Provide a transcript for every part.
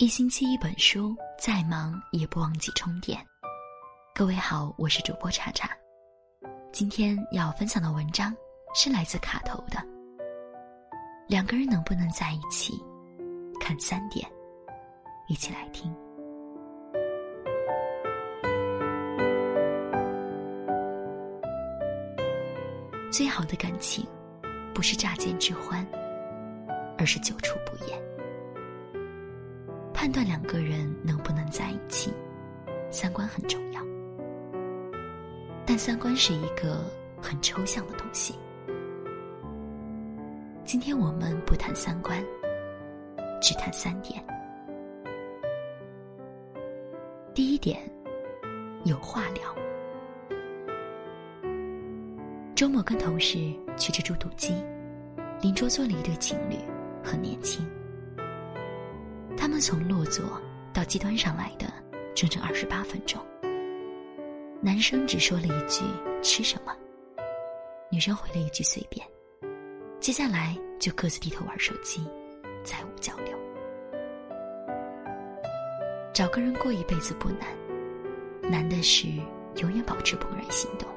一星期一本书，再忙也不忘记充电。各位好，我是主播查查。今天要分享的文章是来自卡头的。两个人能不能在一起？看三点，一起来听。最好的感情，不是乍见之欢，而是久处不厌。判断两个人能不能在一起，三观很重要。但三观是一个很抽象的东西。今天我们不谈三观，只谈三点。第一点，有话聊。周末跟同事去吃猪肚鸡，邻桌坐了一对情侣，很年轻。从落座到机端上来的整整二十八分钟。男生只说了一句“吃什么”，女生回了一句“随便”，接下来就各自低头玩手机，再无交流。找个人过一辈子不难，难的是永远保持怦然心动。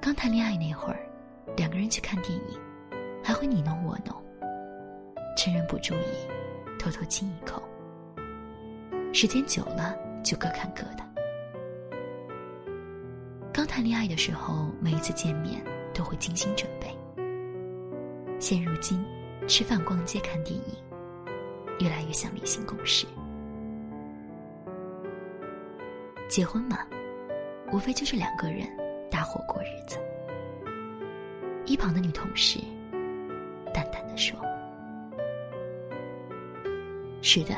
刚谈恋爱那会儿，两个人去看电影，还会你侬我侬。趁人不注意，偷偷亲一口。时间久了，就各看各的。刚谈恋爱的时候，每一次见面都会精心准备。现如今，吃饭、逛街、看电影，越来越像例行公事。结婚嘛，无非就是两个人搭伙过日子。一旁的女同事淡淡的说。是的，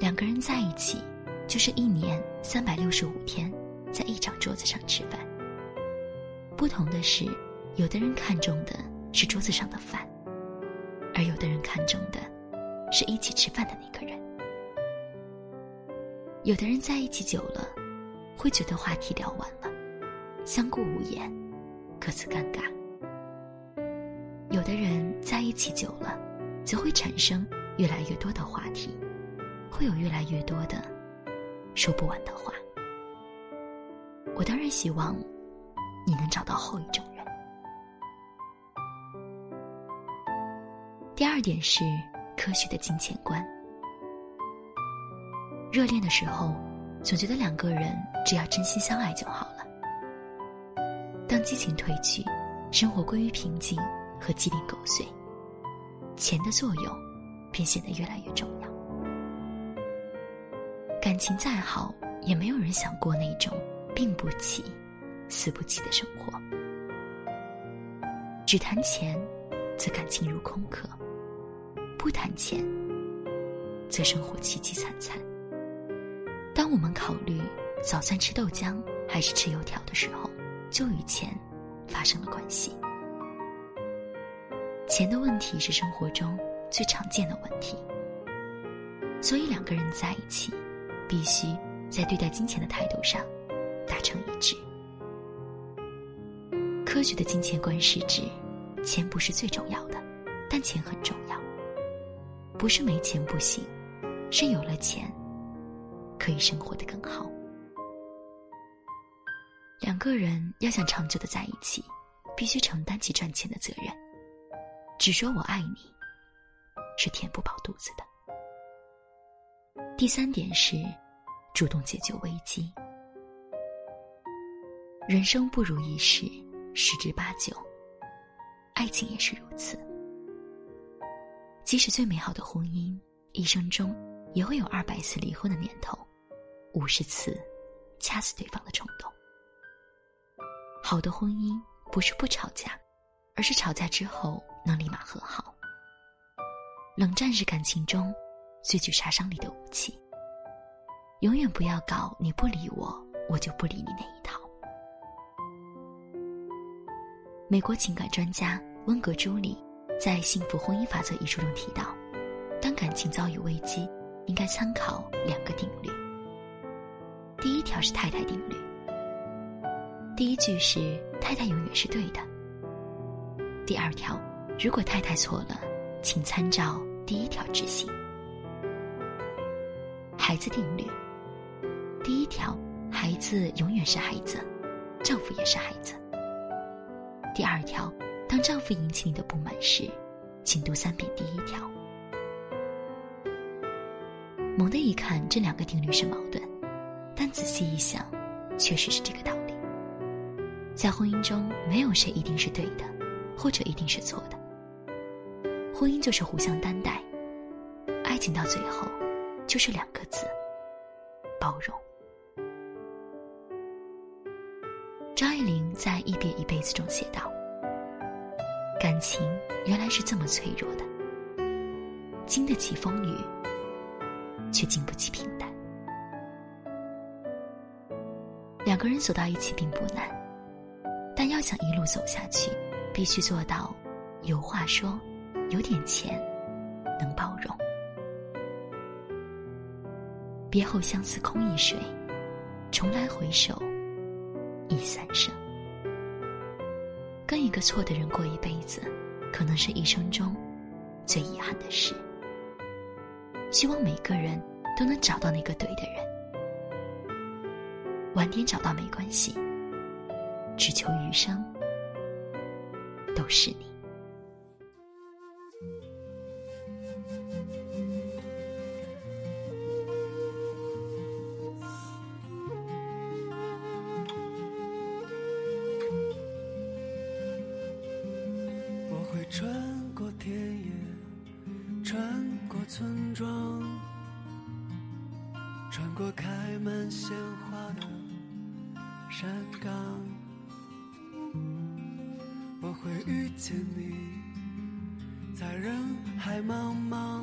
两个人在一起，就是一年三百六十五天，在一张桌子上吃饭。不同的是，有的人看重的是桌子上的饭，而有的人看重的，是一起吃饭的那个人。有的人在一起久了，会觉得话题聊完了，相顾无言，各自尴尬。有的人在一起久了，则会产生。越来越多的话题，会有越来越多的说不完的话。我当然希望你能找到后一种人。第二点是科学的金钱观。热恋的时候，总觉得两个人只要真心相爱就好了。当激情褪去，生活归于平静和鸡零狗碎，钱的作用。便显得越来越重要。感情再好，也没有人想过那种病不起、死不起的生活。只谈钱，则感情如空壳；不谈钱，则生活凄凄惨惨。当我们考虑早餐吃豆浆还是吃油条的时候，就与钱发生了关系。钱的问题是生活中。最常见的问题，所以两个人在一起，必须在对待金钱的态度上达成一致。科学的金钱观是指，钱不是最重要的，但钱很重要。不是没钱不行，是有了钱，可以生活的更好。两个人要想长久的在一起，必须承担起赚钱的责任。只说我爱你。是填不饱肚子的。第三点是，主动解决危机。人生不如意事十之八九，爱情也是如此。即使最美好的婚姻，一生中也会有二百次离婚的念头，五十次掐死对方的冲动。好的婚姻不是不吵架，而是吵架之后能立马和好。冷战是感情中最具杀伤力的武器。永远不要搞你不理我，我就不理你那一套。美国情感专家温格朱里在《幸福婚姻法则》一书中提到，当感情遭遇危机，应该参考两个定律。第一条是太太定律。第一句是太太永远是对的。第二条，如果太太错了。请参照第一条执行。孩子定律。第一条，孩子永远是孩子，丈夫也是孩子。第二条，当丈夫引起你的不满时，请读三遍第一条。猛地一看，这两个定律是矛盾，但仔细一想，确实是这个道理。在婚姻中，没有谁一定是对的，或者一定是错的。婚姻就是互相担待，爱情到最后，就是两个字：包容。张爱玲在《一别一辈子》中写道：“感情原来是这么脆弱的，经得起风雨。”却经不起平淡。两个人走到一起并不难，但要想一路走下去，必须做到有话说，有点钱，能包容。别后相思空一水，重来回首，已三生。跟一个错的人过一辈子，可能是一生中最遗憾的事。希望每个人都能找到那个对的人，晚点找到没关系，只求余生都是你。穿过田野。穿过村庄，穿过开满鲜花的山岗，我会遇见你，在人海茫茫。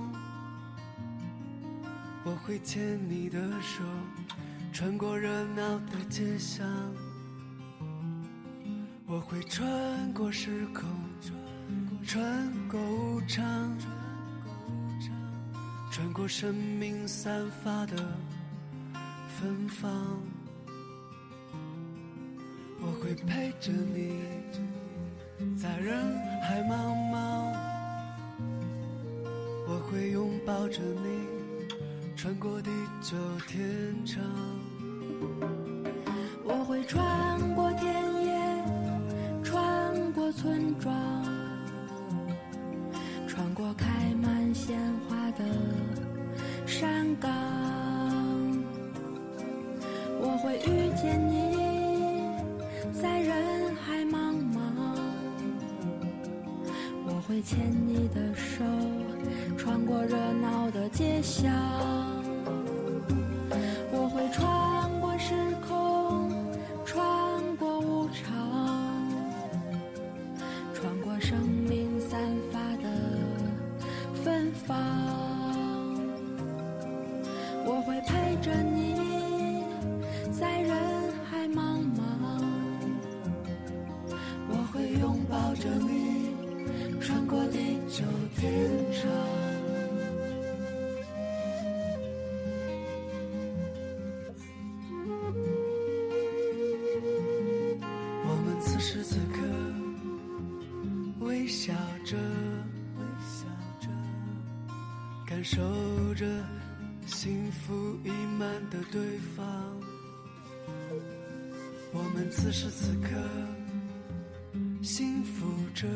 我会牵你的手，穿过热闹的街巷。我会穿过时空，穿过无常。穿过生命散发的芬芳，我会陪着你，在人海茫茫。我会拥抱着你，穿过地久天长。穿过开满鲜花的。山岗，我会遇见你，在人海茫茫。我会牵你的手，穿过热闹的街巷。着你，穿过地久天长。我们此时此刻微笑着，微笑着，感受着。幸福溢满的对方，我们此时此刻，幸福着，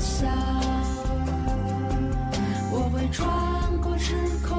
想，我会穿过时空，